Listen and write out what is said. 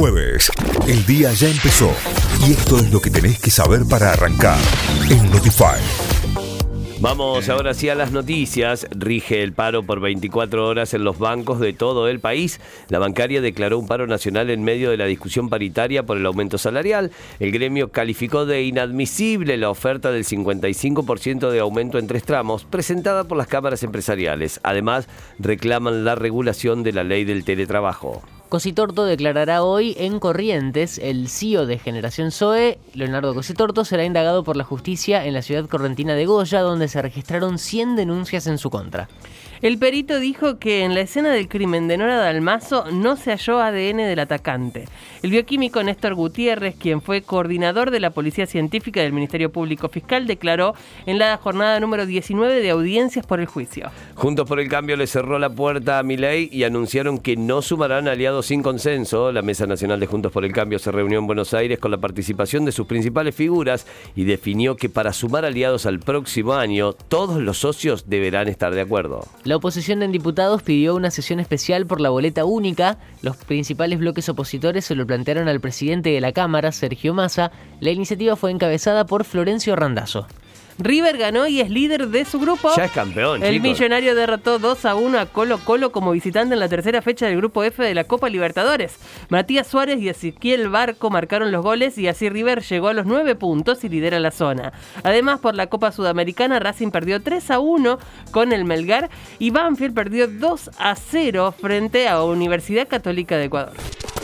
jueves. El día ya empezó y esto es lo que tenés que saber para arrancar en Notify. Vamos ahora sí a las noticias. Rige el paro por 24 horas en los bancos de todo el país. La bancaria declaró un paro nacional en medio de la discusión paritaria por el aumento salarial. El gremio calificó de inadmisible la oferta del 55% de aumento en tres tramos presentada por las cámaras empresariales. Además, reclaman la regulación de la ley del teletrabajo. Cositorto declarará hoy en Corrientes. El CEO de Generación Zoe, Leonardo Cositorto, será indagado por la justicia en la ciudad correntina de Goya, donde se registraron 100 denuncias en su contra. El perito dijo que en la escena del crimen de Nora Dalmazo no se halló ADN del atacante. El bioquímico Néstor Gutiérrez, quien fue coordinador de la Policía Científica del Ministerio Público Fiscal, declaró en la jornada número 19 de audiencias por el juicio. Juntos por el Cambio le cerró la puerta a Milei y anunciaron que no sumarán aliados sin consenso. La Mesa Nacional de Juntos por el Cambio se reunió en Buenos Aires con la participación de sus principales figuras y definió que para sumar aliados al próximo año, todos los socios deberán estar de acuerdo. La oposición en diputados pidió una sesión especial por la boleta única. Los principales bloques opositores se lo plantearon al presidente de la Cámara, Sergio Massa. La iniciativa fue encabezada por Florencio Randazzo. River ganó y es líder de su grupo. Ya es campeón, El chicos. millonario derrotó 2 a 1 a Colo Colo como visitante en la tercera fecha del grupo F de la Copa Libertadores. Matías Suárez y Ezequiel Barco marcaron los goles y así River llegó a los 9 puntos y lidera la zona. Además, por la Copa Sudamericana, Racing perdió 3 a 1 con el Melgar y Banfield perdió 2 a 0 frente a Universidad Católica de Ecuador.